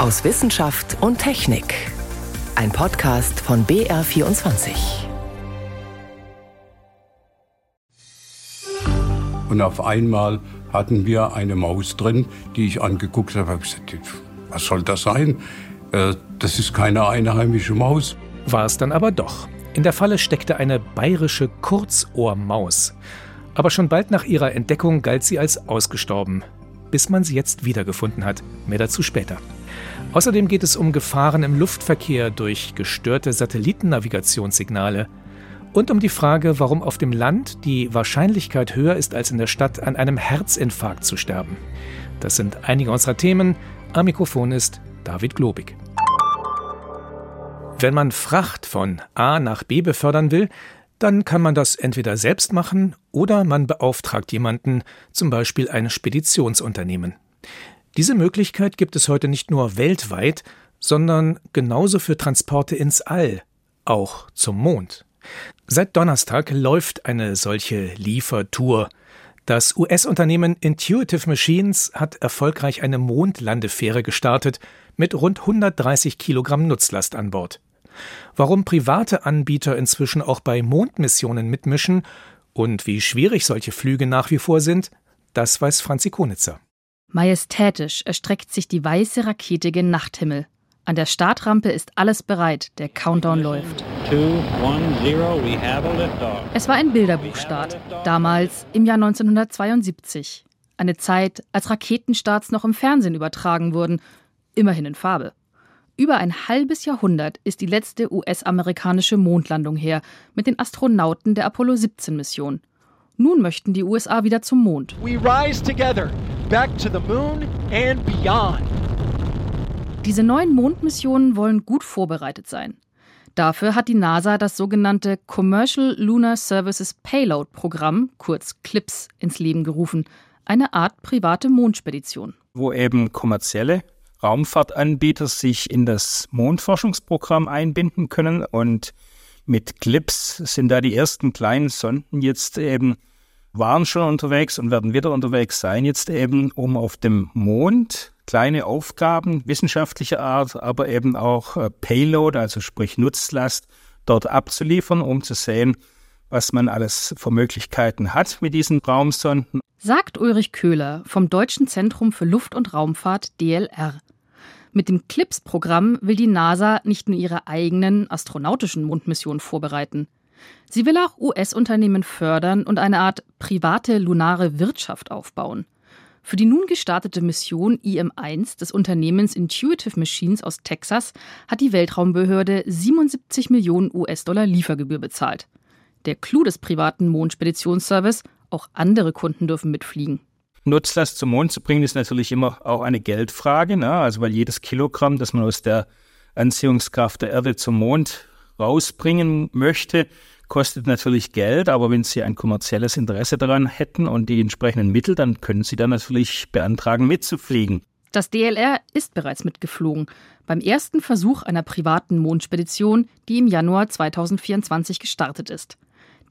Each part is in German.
aus Wissenschaft und Technik. Ein Podcast von BR24. Und auf einmal hatten wir eine Maus drin, die ich angeguckt habe. Ich gesagt, was soll das sein? Äh, das ist keine einheimische Maus. War es dann aber doch. In der Falle steckte eine bayerische Kurzohrmaus. Aber schon bald nach ihrer Entdeckung galt sie als ausgestorben, bis man sie jetzt wiedergefunden hat. Mehr dazu später. Außerdem geht es um Gefahren im Luftverkehr durch gestörte Satellitennavigationssignale und um die Frage, warum auf dem Land die Wahrscheinlichkeit höher ist als in der Stadt, an einem Herzinfarkt zu sterben. Das sind einige unserer Themen. Am Mikrofon ist David Globig. Wenn man Fracht von A nach B befördern will, dann kann man das entweder selbst machen oder man beauftragt jemanden, zum Beispiel ein Speditionsunternehmen. Diese Möglichkeit gibt es heute nicht nur weltweit, sondern genauso für Transporte ins All, auch zum Mond. Seit Donnerstag läuft eine solche Liefertour. Das US-Unternehmen Intuitive Machines hat erfolgreich eine Mondlandefähre gestartet mit rund 130 Kilogramm Nutzlast an Bord. Warum private Anbieter inzwischen auch bei Mondmissionen mitmischen und wie schwierig solche Flüge nach wie vor sind, das weiß Franzi Konitzer. Majestätisch erstreckt sich die weiße Rakete gen Nachthimmel. An der Startrampe ist alles bereit, der Countdown läuft. Es war ein Bilderbuchstart, damals im Jahr 1972. Eine Zeit, als Raketenstarts noch im Fernsehen übertragen wurden, immerhin in Farbe. Über ein halbes Jahrhundert ist die letzte US-amerikanische Mondlandung her mit den Astronauten der Apollo 17 Mission. Nun möchten die USA wieder zum Mond. We rise together, back to the moon and beyond. Diese neuen Mondmissionen wollen gut vorbereitet sein. Dafür hat die NASA das sogenannte Commercial Lunar Services Payload Programm, kurz CLIPS, ins Leben gerufen, eine Art private Mondspedition. Wo eben kommerzielle Raumfahrtanbieter sich in das Mondforschungsprogramm einbinden können. Und mit CLIPS sind da die ersten kleinen Sonden jetzt eben, waren schon unterwegs und werden wieder unterwegs sein, jetzt eben, um auf dem Mond kleine Aufgaben wissenschaftlicher Art, aber eben auch äh, Payload, also sprich Nutzlast, dort abzuliefern, um zu sehen, was man alles für Möglichkeiten hat mit diesen Raumsonden. Sagt Ulrich Köhler vom Deutschen Zentrum für Luft- und Raumfahrt DLR. Mit dem CLIPS-Programm will die NASA nicht nur ihre eigenen astronautischen Mondmissionen vorbereiten. Sie will auch US-Unternehmen fördern und eine Art private lunare Wirtschaft aufbauen. Für die nun gestartete Mission IM-1 des Unternehmens Intuitive Machines aus Texas hat die Weltraumbehörde 77 Millionen US-Dollar Liefergebühr bezahlt. Der Clou des privaten Mondspeditionsservice, auch andere Kunden dürfen mitfliegen. Nutzlast zum Mond zu bringen, ist natürlich immer auch eine Geldfrage. Ne? Also weil jedes Kilogramm, das man aus der Anziehungskraft der Erde zum Mond rausbringen möchte, kostet natürlich Geld, aber wenn Sie ein kommerzielles Interesse daran hätten und die entsprechenden Mittel, dann können Sie dann natürlich beantragen, mitzufliegen. Das DLR ist bereits mitgeflogen beim ersten Versuch einer privaten Mondspedition, die im Januar 2024 gestartet ist.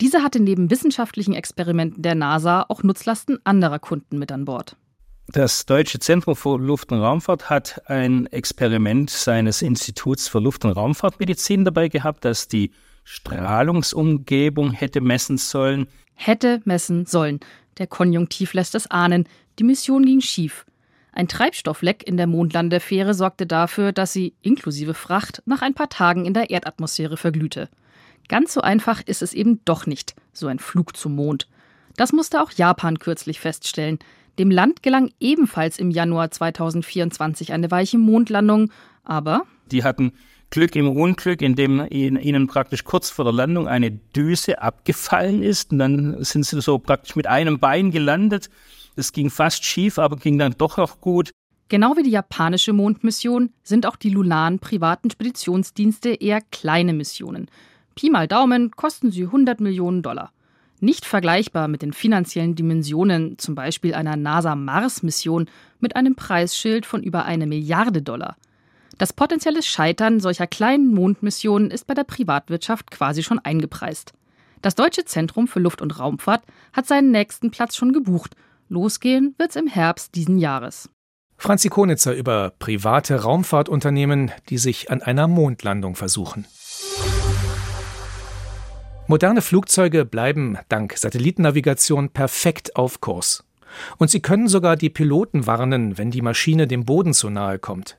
Diese hatte neben wissenschaftlichen Experimenten der NASA auch Nutzlasten anderer Kunden mit an Bord. Das Deutsche Zentrum für Luft- und Raumfahrt hat ein Experiment seines Instituts für Luft- und Raumfahrtmedizin dabei gehabt, das die Strahlungsumgebung hätte messen sollen. Hätte messen sollen. Der Konjunktiv lässt es ahnen. Die Mission ging schief. Ein Treibstoffleck in der Mondlandefähre sorgte dafür, dass sie, inklusive Fracht, nach ein paar Tagen in der Erdatmosphäre verglühte. Ganz so einfach ist es eben doch nicht, so ein Flug zum Mond. Das musste auch Japan kürzlich feststellen. Dem Land gelang ebenfalls im Januar 2024 eine weiche Mondlandung, aber die hatten Glück im Unglück, indem ihnen praktisch kurz vor der Landung eine Düse abgefallen ist und dann sind sie so praktisch mit einem Bein gelandet. Es ging fast schief, aber ging dann doch noch gut. Genau wie die japanische Mondmission sind auch die lunaren privaten Speditionsdienste eher kleine Missionen. Pi mal Daumen kosten sie 100 Millionen Dollar. Nicht vergleichbar mit den finanziellen Dimensionen zum Beispiel einer NASA-Mars-Mission mit einem Preisschild von über eine Milliarde Dollar. Das potenzielle Scheitern solcher kleinen Mondmissionen ist bei der Privatwirtschaft quasi schon eingepreist. Das Deutsche Zentrum für Luft- und Raumfahrt hat seinen nächsten Platz schon gebucht. Losgehen wird's im Herbst diesen Jahres. Franzi Konitzer über private Raumfahrtunternehmen, die sich an einer Mondlandung versuchen. Moderne Flugzeuge bleiben dank Satellitennavigation perfekt auf Kurs. Und sie können sogar die Piloten warnen, wenn die Maschine dem Boden zu nahe kommt.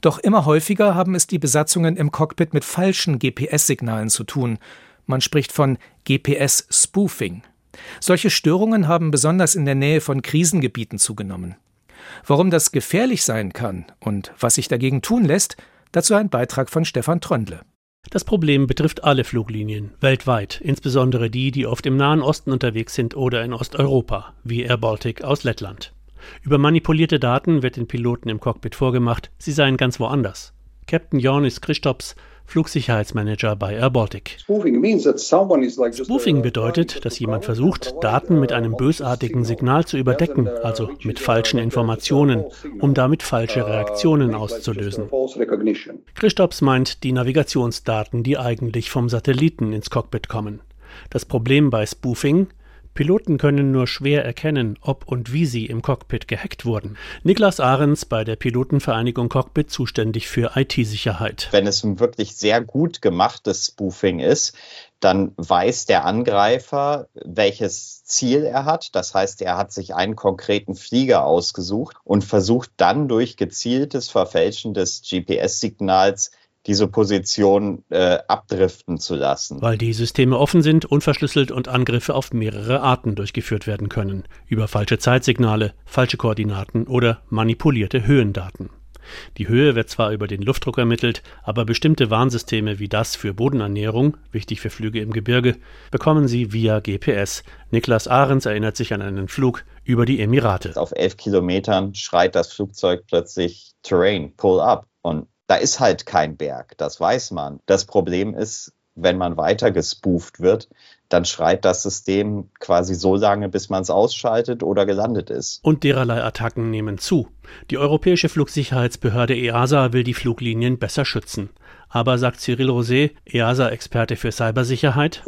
Doch immer häufiger haben es die Besatzungen im Cockpit mit falschen GPS-Signalen zu tun. Man spricht von GPS-Spoofing. Solche Störungen haben besonders in der Nähe von Krisengebieten zugenommen. Warum das gefährlich sein kann und was sich dagegen tun lässt, dazu ein Beitrag von Stefan Tröndle. Das Problem betrifft alle Fluglinien weltweit, insbesondere die, die oft im Nahen Osten unterwegs sind oder in Osteuropa, wie Air Baltic aus Lettland. Über manipulierte Daten wird den Piloten im Cockpit vorgemacht, sie seien ganz woanders. Captain Jornis Christops Flugsicherheitsmanager bei Air Baltic. Spoofing bedeutet, dass jemand versucht, Daten mit einem bösartigen Signal zu überdecken, also mit falschen Informationen, um damit falsche Reaktionen auszulösen. Christops meint die Navigationsdaten, die eigentlich vom Satelliten ins Cockpit kommen. Das Problem bei Spoofing Piloten können nur schwer erkennen, ob und wie sie im Cockpit gehackt wurden. Niklas Ahrens bei der Pilotenvereinigung Cockpit zuständig für IT-Sicherheit. Wenn es ein wirklich sehr gut gemachtes Spoofing ist, dann weiß der Angreifer, welches Ziel er hat. Das heißt, er hat sich einen konkreten Flieger ausgesucht und versucht dann durch gezieltes Verfälschen des GPS-Signals diese Position äh, abdriften zu lassen. Weil die Systeme offen sind, unverschlüsselt und Angriffe auf mehrere Arten durchgeführt werden können. Über falsche Zeitsignale, falsche Koordinaten oder manipulierte Höhendaten. Die Höhe wird zwar über den Luftdruck ermittelt, aber bestimmte Warnsysteme wie das für Bodenernährung, wichtig für Flüge im Gebirge, bekommen sie via GPS. Niklas Ahrens erinnert sich an einen Flug über die Emirate. Auf elf Kilometern schreit das Flugzeug plötzlich Terrain, pull up. Und da ist halt kein Berg, das weiß man. Das Problem ist, wenn man weiter gespooft wird, dann schreit das System quasi so lange, bis man es ausschaltet oder gelandet ist. Und dererlei Attacken nehmen zu. Die Europäische Flugsicherheitsbehörde EASA will die Fluglinien besser schützen. Aber sagt Cyril Rosé, EASA-Experte für Cybersicherheit,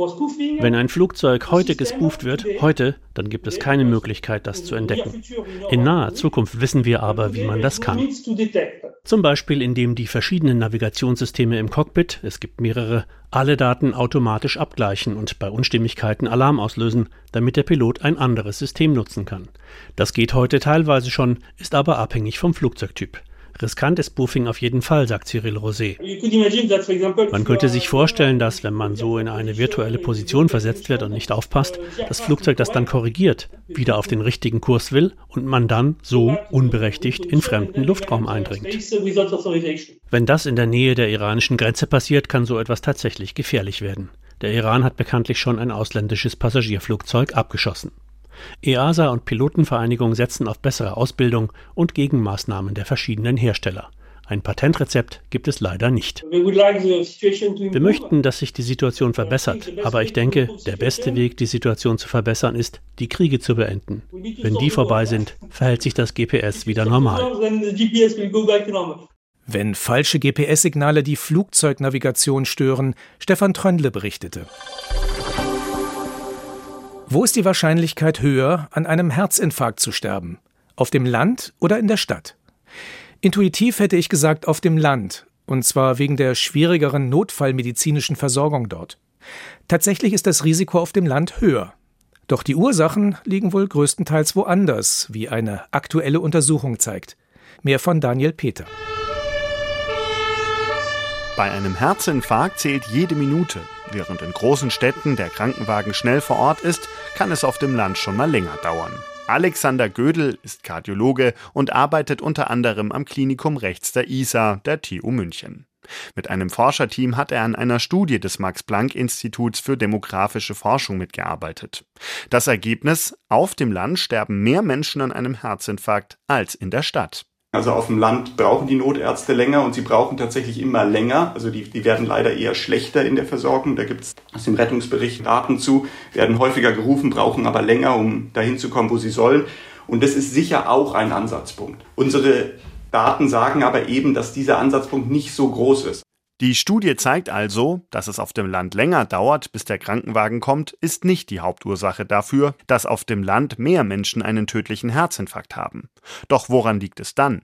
wenn ein Flugzeug heute gespooft wird, heute, dann gibt es keine Möglichkeit, das zu entdecken. In naher Zukunft wissen wir aber, wie man das kann. Zum Beispiel, indem die verschiedenen Navigationssysteme im Cockpit, es gibt mehrere, alle Daten automatisch abgleichen und bei Unstimmigkeiten Alarm auslösen, damit der Pilot ein anderes System nutzen kann. Das geht heute teilweise schon, ist aber abhängig vom Flugzeugtyp. Riskant ist Spoofing auf jeden Fall, sagt Cyril Rosé. Man könnte sich vorstellen, dass, wenn man so in eine virtuelle Position versetzt wird und nicht aufpasst, das Flugzeug das dann korrigiert, wieder auf den richtigen Kurs will und man dann so unberechtigt in fremden Luftraum eindringt. Wenn das in der Nähe der iranischen Grenze passiert, kann so etwas tatsächlich gefährlich werden. Der Iran hat bekanntlich schon ein ausländisches Passagierflugzeug abgeschossen. EASA und Pilotenvereinigung setzen auf bessere Ausbildung und Gegenmaßnahmen der verschiedenen Hersteller. Ein Patentrezept gibt es leider nicht. Wir möchten, dass sich die Situation verbessert, aber ich denke, der beste Weg, die Situation zu verbessern, ist, die Kriege zu beenden. Wenn die vorbei sind, verhält sich das GPS wieder normal. Wenn falsche GPS-Signale die Flugzeugnavigation stören, Stefan Tröndle berichtete. Wo ist die Wahrscheinlichkeit höher, an einem Herzinfarkt zu sterben? Auf dem Land oder in der Stadt? Intuitiv hätte ich gesagt auf dem Land, und zwar wegen der schwierigeren notfallmedizinischen Versorgung dort. Tatsächlich ist das Risiko auf dem Land höher. Doch die Ursachen liegen wohl größtenteils woanders, wie eine aktuelle Untersuchung zeigt. Mehr von Daniel Peter. Bei einem Herzinfarkt zählt jede Minute. Während in großen Städten der Krankenwagen schnell vor Ort ist, kann es auf dem Land schon mal länger dauern. Alexander Gödel ist Kardiologe und arbeitet unter anderem am Klinikum rechts der ISA der TU München. Mit einem Forscherteam hat er an einer Studie des Max-Planck-Instituts für demografische Forschung mitgearbeitet. Das Ergebnis: Auf dem Land sterben mehr Menschen an einem Herzinfarkt als in der Stadt. Also auf dem Land brauchen die Notärzte länger und sie brauchen tatsächlich immer länger. Also die, die werden leider eher schlechter in der Versorgung. Da gibt es aus dem Rettungsbericht Daten zu, werden häufiger gerufen, brauchen aber länger, um dahin zu kommen, wo sie sollen. Und das ist sicher auch ein Ansatzpunkt. Unsere Daten sagen aber eben, dass dieser Ansatzpunkt nicht so groß ist. Die Studie zeigt also, dass es auf dem Land länger dauert, bis der Krankenwagen kommt, ist nicht die Hauptursache dafür, dass auf dem Land mehr Menschen einen tödlichen Herzinfarkt haben. Doch woran liegt es dann?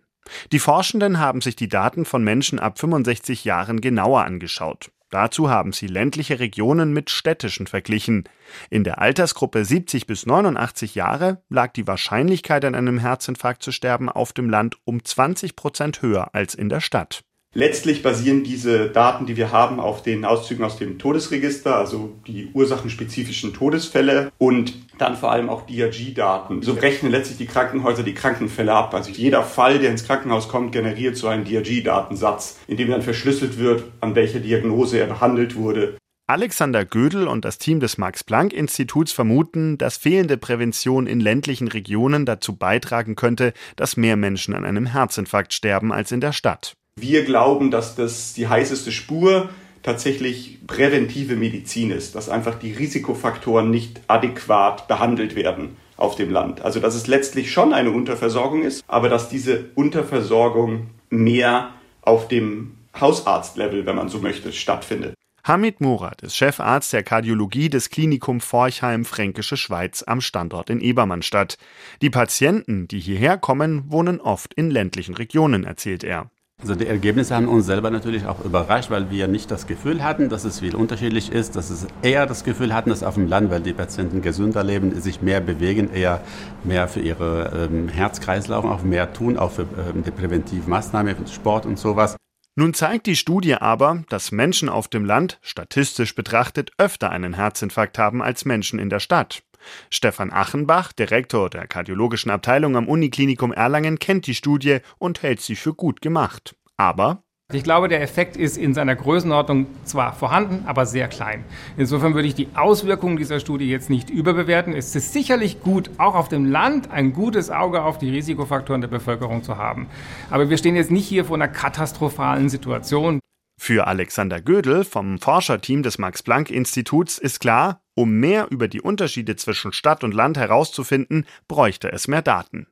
Die Forschenden haben sich die Daten von Menschen ab 65 Jahren genauer angeschaut. Dazu haben sie ländliche Regionen mit städtischen verglichen. In der Altersgruppe 70 bis 89 Jahre lag die Wahrscheinlichkeit an einem Herzinfarkt zu sterben auf dem Land um 20 Prozent höher als in der Stadt. Letztlich basieren diese Daten, die wir haben, auf den Auszügen aus dem Todesregister, also die ursachenspezifischen Todesfälle und dann vor allem auch DRG-Daten. So rechnen letztlich die Krankenhäuser die Krankenfälle ab. Also jeder Fall, der ins Krankenhaus kommt, generiert so einen DRG-Datensatz, in dem dann verschlüsselt wird, an welcher Diagnose er behandelt wurde. Alexander Gödel und das Team des Max-Planck-Instituts vermuten, dass fehlende Prävention in ländlichen Regionen dazu beitragen könnte, dass mehr Menschen an einem Herzinfarkt sterben als in der Stadt. Wir glauben, dass das die heißeste Spur tatsächlich präventive Medizin ist, dass einfach die Risikofaktoren nicht adäquat behandelt werden auf dem Land. Also dass es letztlich schon eine Unterversorgung ist, aber dass diese Unterversorgung mehr auf dem Hausarztlevel, wenn man so möchte, stattfindet. Hamid Murat ist Chefarzt der Kardiologie des Klinikum Forchheim Fränkische Schweiz am Standort in Ebermannstadt. Die Patienten, die hierher kommen, wohnen oft in ländlichen Regionen, erzählt er. Also die Ergebnisse haben uns selber natürlich auch überrascht, weil wir nicht das Gefühl hatten, dass es viel unterschiedlich ist, dass es eher das Gefühl hatten, dass auf dem Land, weil die Patienten gesünder leben, sich mehr bewegen, eher mehr für ihre ähm, Herzkreislauf auch mehr tun, auch für ähm, die Präventivmaßnahmen, Sport und sowas. Nun zeigt die Studie aber, dass Menschen auf dem Land statistisch betrachtet öfter einen Herzinfarkt haben als Menschen in der Stadt. Stefan Achenbach, Direktor der kardiologischen Abteilung am Uniklinikum Erlangen, kennt die Studie und hält sie für gut gemacht. Aber ich glaube, der Effekt ist in seiner Größenordnung zwar vorhanden, aber sehr klein. Insofern würde ich die Auswirkungen dieser Studie jetzt nicht überbewerten. Es ist sicherlich gut, auch auf dem Land ein gutes Auge auf die Risikofaktoren der Bevölkerung zu haben. Aber wir stehen jetzt nicht hier vor einer katastrophalen Situation. Für Alexander Gödel vom Forscherteam des Max-Planck-Instituts ist klar, um mehr über die Unterschiede zwischen Stadt und Land herauszufinden, bräuchte es mehr Daten.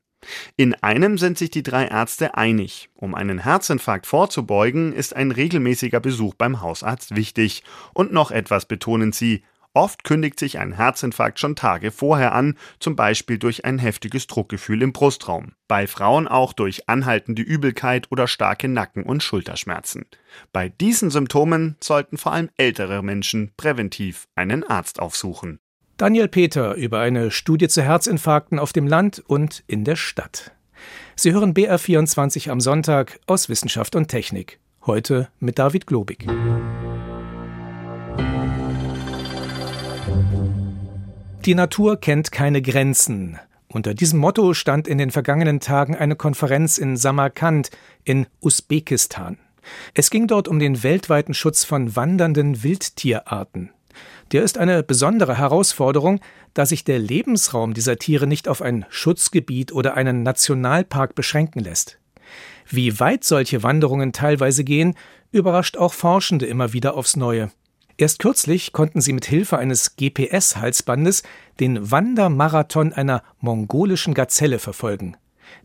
In einem sind sich die drei Ärzte einig. Um einen Herzinfarkt vorzubeugen, ist ein regelmäßiger Besuch beim Hausarzt wichtig. Und noch etwas betonen sie, Oft kündigt sich ein Herzinfarkt schon Tage vorher an, zum Beispiel durch ein heftiges Druckgefühl im Brustraum. Bei Frauen auch durch anhaltende Übelkeit oder starke Nacken- und Schulterschmerzen. Bei diesen Symptomen sollten vor allem ältere Menschen präventiv einen Arzt aufsuchen. Daniel Peter über eine Studie zu Herzinfarkten auf dem Land und in der Stadt. Sie hören BR24 am Sonntag aus Wissenschaft und Technik. Heute mit David Globig. Die Natur kennt keine Grenzen. Unter diesem Motto stand in den vergangenen Tagen eine Konferenz in Samarkand in Usbekistan. Es ging dort um den weltweiten Schutz von wandernden Wildtierarten. Der ist eine besondere Herausforderung, da sich der Lebensraum dieser Tiere nicht auf ein Schutzgebiet oder einen Nationalpark beschränken lässt. Wie weit solche Wanderungen teilweise gehen, überrascht auch Forschende immer wieder aufs Neue. Erst kürzlich konnten sie mit Hilfe eines GPS-Halsbandes den Wandermarathon einer mongolischen Gazelle verfolgen.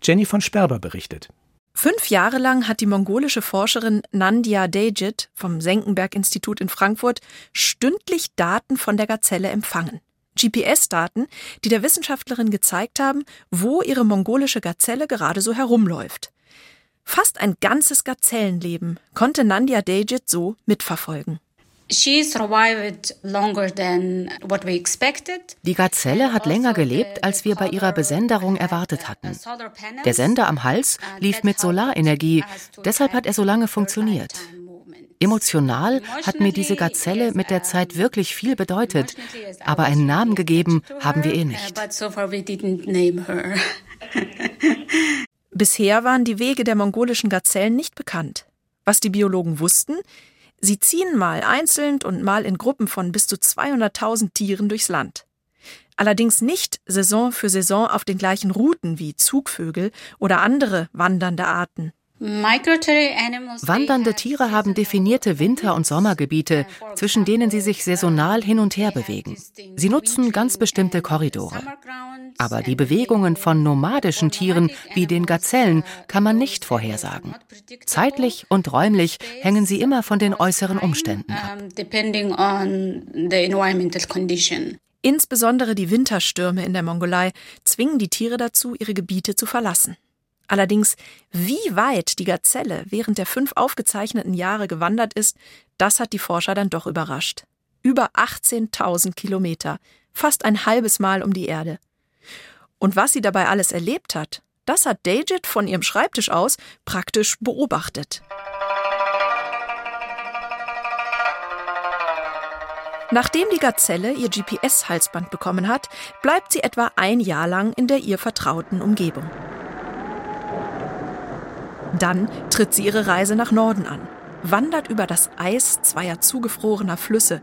Jenny von Sperber berichtet. Fünf Jahre lang hat die mongolische Forscherin Nandia Dejit vom Senckenberg-Institut in Frankfurt stündlich Daten von der Gazelle empfangen. GPS-Daten, die der Wissenschaftlerin gezeigt haben, wo ihre mongolische Gazelle gerade so herumläuft. Fast ein ganzes Gazellenleben konnte Nandia Dejit so mitverfolgen. Die Gazelle hat länger gelebt, als wir bei ihrer Besenderung erwartet hatten. Der Sender am Hals lief mit Solarenergie, deshalb hat er so lange funktioniert. Emotional hat mir diese Gazelle mit der Zeit wirklich viel bedeutet, aber einen Namen gegeben haben wir ihr nicht. Bisher waren die Wege der mongolischen Gazellen nicht bekannt. Was die Biologen wussten, Sie ziehen mal einzeln und mal in Gruppen von bis zu 200.000 Tieren durchs Land. Allerdings nicht Saison für Saison auf den gleichen Routen wie Zugvögel oder andere wandernde Arten. Wandernde Tiere haben definierte Winter- und Sommergebiete, zwischen denen sie sich saisonal hin und her bewegen. Sie nutzen ganz bestimmte Korridore. Aber die Bewegungen von nomadischen Tieren wie den Gazellen kann man nicht vorhersagen. Zeitlich und räumlich hängen sie immer von den äußeren Umständen ab. Insbesondere die Winterstürme in der Mongolei zwingen die Tiere dazu, ihre Gebiete zu verlassen. Allerdings, wie weit die Gazelle während der fünf aufgezeichneten Jahre gewandert ist, das hat die Forscher dann doch überrascht. Über 18.000 Kilometer, fast ein halbes Mal um die Erde. Und was sie dabei alles erlebt hat, das hat Dagit von ihrem Schreibtisch aus praktisch beobachtet. Nachdem die Gazelle ihr GPS-Halsband bekommen hat, bleibt sie etwa ein Jahr lang in der ihr vertrauten Umgebung. Dann tritt sie ihre Reise nach Norden an, wandert über das Eis zweier zugefrorener Flüsse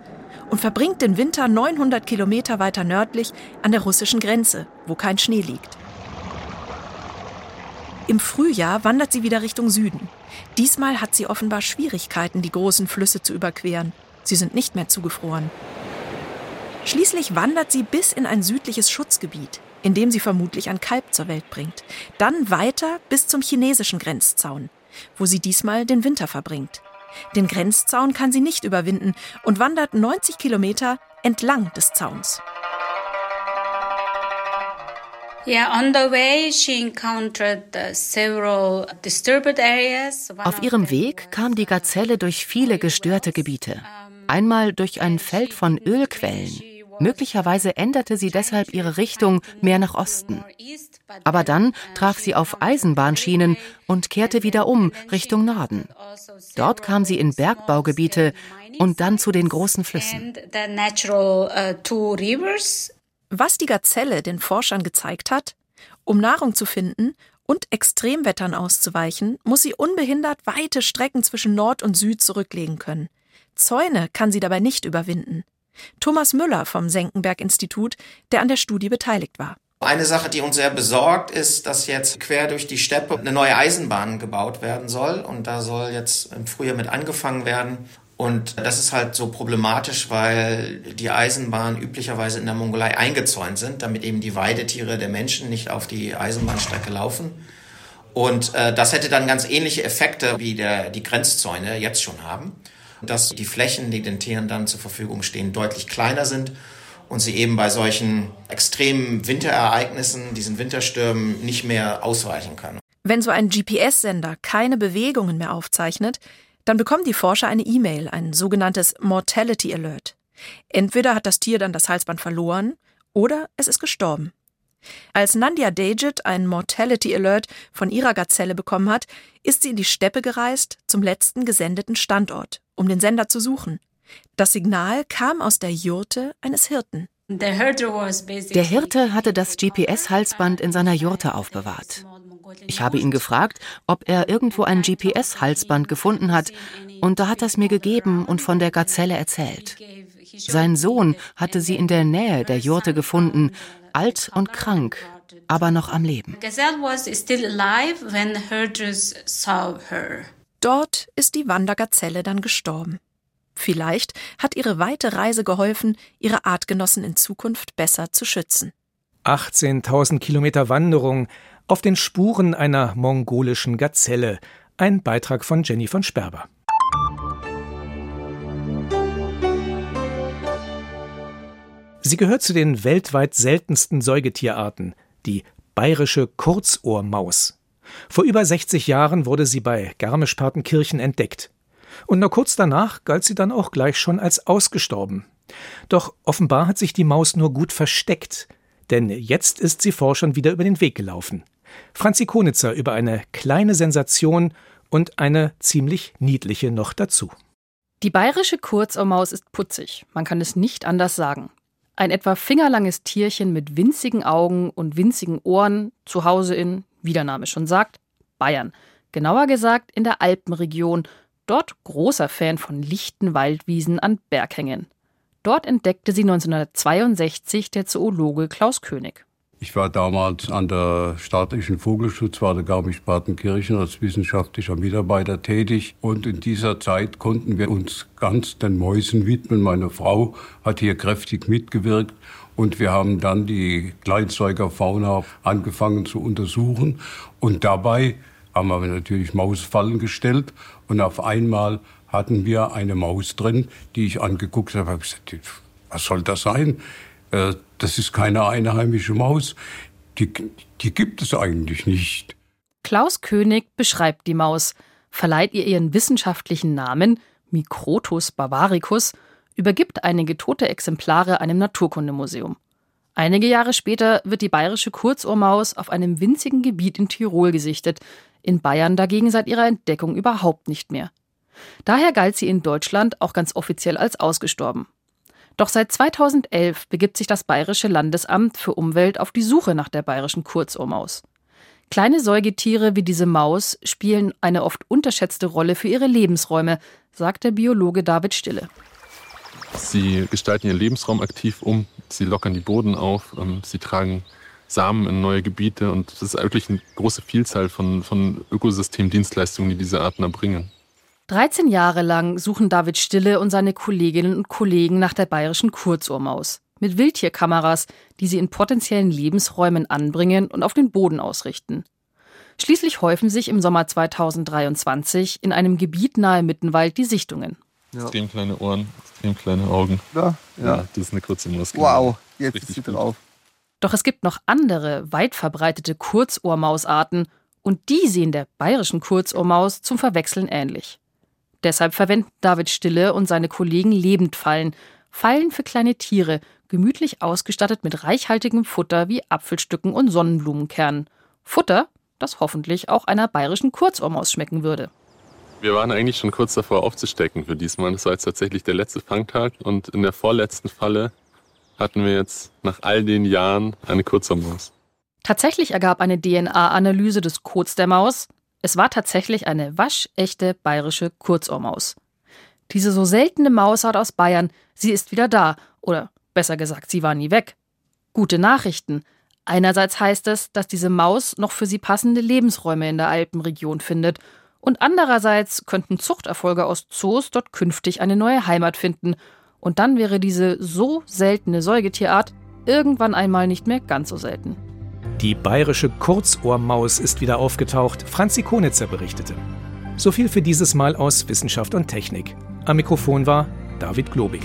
und verbringt den Winter 900 Kilometer weiter nördlich an der russischen Grenze, wo kein Schnee liegt. Im Frühjahr wandert sie wieder Richtung Süden. Diesmal hat sie offenbar Schwierigkeiten, die großen Flüsse zu überqueren. Sie sind nicht mehr zugefroren. Schließlich wandert sie bis in ein südliches Schutzgebiet indem sie vermutlich ein Kalb zur Welt bringt. Dann weiter bis zum chinesischen Grenzzaun, wo sie diesmal den Winter verbringt. Den Grenzzaun kann sie nicht überwinden und wandert 90 Kilometer entlang des Zauns. Auf ihrem Weg kam die Gazelle durch viele gestörte Gebiete. Einmal durch ein Feld von Ölquellen, Möglicherweise änderte sie deshalb ihre Richtung mehr nach Osten. Aber dann traf sie auf Eisenbahnschienen und kehrte wieder um Richtung Norden. Dort kam sie in Bergbaugebiete und dann zu den großen Flüssen. Was die Gazelle den Forschern gezeigt hat, um Nahrung zu finden und Extremwettern auszuweichen, muss sie unbehindert weite Strecken zwischen Nord und Süd zurücklegen können. Zäune kann sie dabei nicht überwinden. Thomas Müller vom Senckenberg-Institut, der an der Studie beteiligt war. Eine Sache, die uns sehr besorgt, ist, dass jetzt quer durch die Steppe eine neue Eisenbahn gebaut werden soll. Und da soll jetzt im Frühjahr mit angefangen werden. Und das ist halt so problematisch, weil die Eisenbahnen üblicherweise in der Mongolei eingezäunt sind, damit eben die Weidetiere der Menschen nicht auf die Eisenbahnstrecke laufen. Und äh, das hätte dann ganz ähnliche Effekte, wie der, die Grenzzäune jetzt schon haben dass die Flächen, die den Tieren dann zur Verfügung stehen, deutlich kleiner sind und sie eben bei solchen extremen Winterereignissen, diesen Winterstürmen, nicht mehr ausweichen können. Wenn so ein GPS-Sender keine Bewegungen mehr aufzeichnet, dann bekommen die Forscher eine E-Mail, ein sogenanntes Mortality Alert. Entweder hat das Tier dann das Halsband verloren oder es ist gestorben. Als Nandia Dejit einen Mortality Alert von ihrer Gazelle bekommen hat, ist sie in die Steppe gereist zum letzten gesendeten Standort, um den Sender zu suchen. Das Signal kam aus der Jurte eines Hirten. Der Hirte hatte das GPS-Halsband in seiner Jurte aufbewahrt. Ich habe ihn gefragt, ob er irgendwo ein GPS-Halsband gefunden hat, und da hat er es mir gegeben und von der Gazelle erzählt. Sein Sohn hatte sie in der Nähe der Jurte gefunden, alt und krank, aber noch am Leben. Dort ist die Wandergazelle dann gestorben. Vielleicht hat ihre weite Reise geholfen, ihre Artgenossen in Zukunft besser zu schützen. 18.000 Kilometer Wanderung auf den Spuren einer mongolischen Gazelle. Ein Beitrag von Jenny von Sperber. Sie gehört zu den weltweit seltensten Säugetierarten, die bayerische Kurzohrmaus. Vor über 60 Jahren wurde sie bei Garmisch-Partenkirchen entdeckt. Und nur kurz danach galt sie dann auch gleich schon als ausgestorben. Doch offenbar hat sich die Maus nur gut versteckt, denn jetzt ist sie Forschern wieder über den Weg gelaufen. Franzi Konitzer über eine kleine Sensation und eine ziemlich niedliche noch dazu. Die bayerische Kurzohrmaus ist putzig, man kann es nicht anders sagen. Ein etwa fingerlanges Tierchen mit winzigen Augen und winzigen Ohren, zu Hause in, wie der Name schon sagt, Bayern. Genauer gesagt in der Alpenregion, dort großer Fan von lichten Waldwiesen an Berghängen. Dort entdeckte sie 1962 der Zoologe Klaus König. Ich war damals an der staatlichen Vogelschutzwarte Garmisch-Partenkirchen als wissenschaftlicher Mitarbeiter tätig. Und in dieser Zeit konnten wir uns ganz den Mäusen widmen. Meine Frau hat hier kräftig mitgewirkt. Und wir haben dann die Kleinsäugerfauna angefangen zu untersuchen. Und dabei haben wir natürlich Mausfallen gestellt. Und auf einmal hatten wir eine Maus drin, die ich angeguckt habe. Was soll das sein? Das ist keine einheimische Maus. Die, die gibt es eigentlich nicht. Klaus König beschreibt die Maus, verleiht ihr ihren wissenschaftlichen Namen, Microtus bavaricus, übergibt einige tote Exemplare einem Naturkundemuseum. Einige Jahre später wird die bayerische Kurzohrmaus auf einem winzigen Gebiet in Tirol gesichtet, in Bayern dagegen seit ihrer Entdeckung überhaupt nicht mehr. Daher galt sie in Deutschland auch ganz offiziell als ausgestorben. Doch seit 2011 begibt sich das Bayerische Landesamt für Umwelt auf die Suche nach der bayerischen Kurzohrmaus. Kleine Säugetiere wie diese Maus spielen eine oft unterschätzte Rolle für ihre Lebensräume, sagt der Biologe David Stille. Sie gestalten ihren Lebensraum aktiv um, sie lockern die Boden auf, ähm, sie tragen Samen in neue Gebiete und es ist wirklich eine große Vielzahl von, von Ökosystemdienstleistungen, die diese Arten erbringen. 13 Jahre lang suchen David Stille und seine Kolleginnen und Kollegen nach der bayerischen Kurzohrmaus. Mit Wildtierkameras, die sie in potenziellen Lebensräumen anbringen und auf den Boden ausrichten. Schließlich häufen sich im Sommer 2023 in einem Gebiet nahe Mittenwald die Sichtungen. Ja. Extrem kleine Ohren, extrem kleine Augen. Ja, ja. ja das ist eine kurze Maus. Wow, jetzt Richtig ist sie drauf. Doch es gibt noch andere, weit verbreitete Kurzohrmausarten und die sehen der bayerischen Kurzohrmaus zum Verwechseln ähnlich. Deshalb verwenden David Stille und seine Kollegen Lebendfallen, Fallen für kleine Tiere, gemütlich ausgestattet mit reichhaltigem Futter wie Apfelstücken und Sonnenblumenkernen. Futter, das hoffentlich auch einer bayerischen Kurzohrmaus schmecken würde. Wir waren eigentlich schon kurz davor aufzustecken für diesmal. Das war jetzt tatsächlich der letzte Fangtag und in der vorletzten Falle hatten wir jetzt nach all den Jahren eine Kurzohrmaus. Tatsächlich ergab eine DNA-Analyse des Kots der Maus, es war tatsächlich eine waschechte bayerische Kurzohrmaus. Diese so seltene Mausart aus Bayern, sie ist wieder da. Oder besser gesagt, sie war nie weg. Gute Nachrichten. Einerseits heißt es, dass diese Maus noch für sie passende Lebensräume in der Alpenregion findet. Und andererseits könnten Zuchterfolge aus Zoos dort künftig eine neue Heimat finden. Und dann wäre diese so seltene Säugetierart irgendwann einmal nicht mehr ganz so selten. Die bayerische Kurzohrmaus ist wieder aufgetaucht, Franzi Konitzer berichtete. So viel für dieses Mal aus Wissenschaft und Technik. Am Mikrofon war David Globig.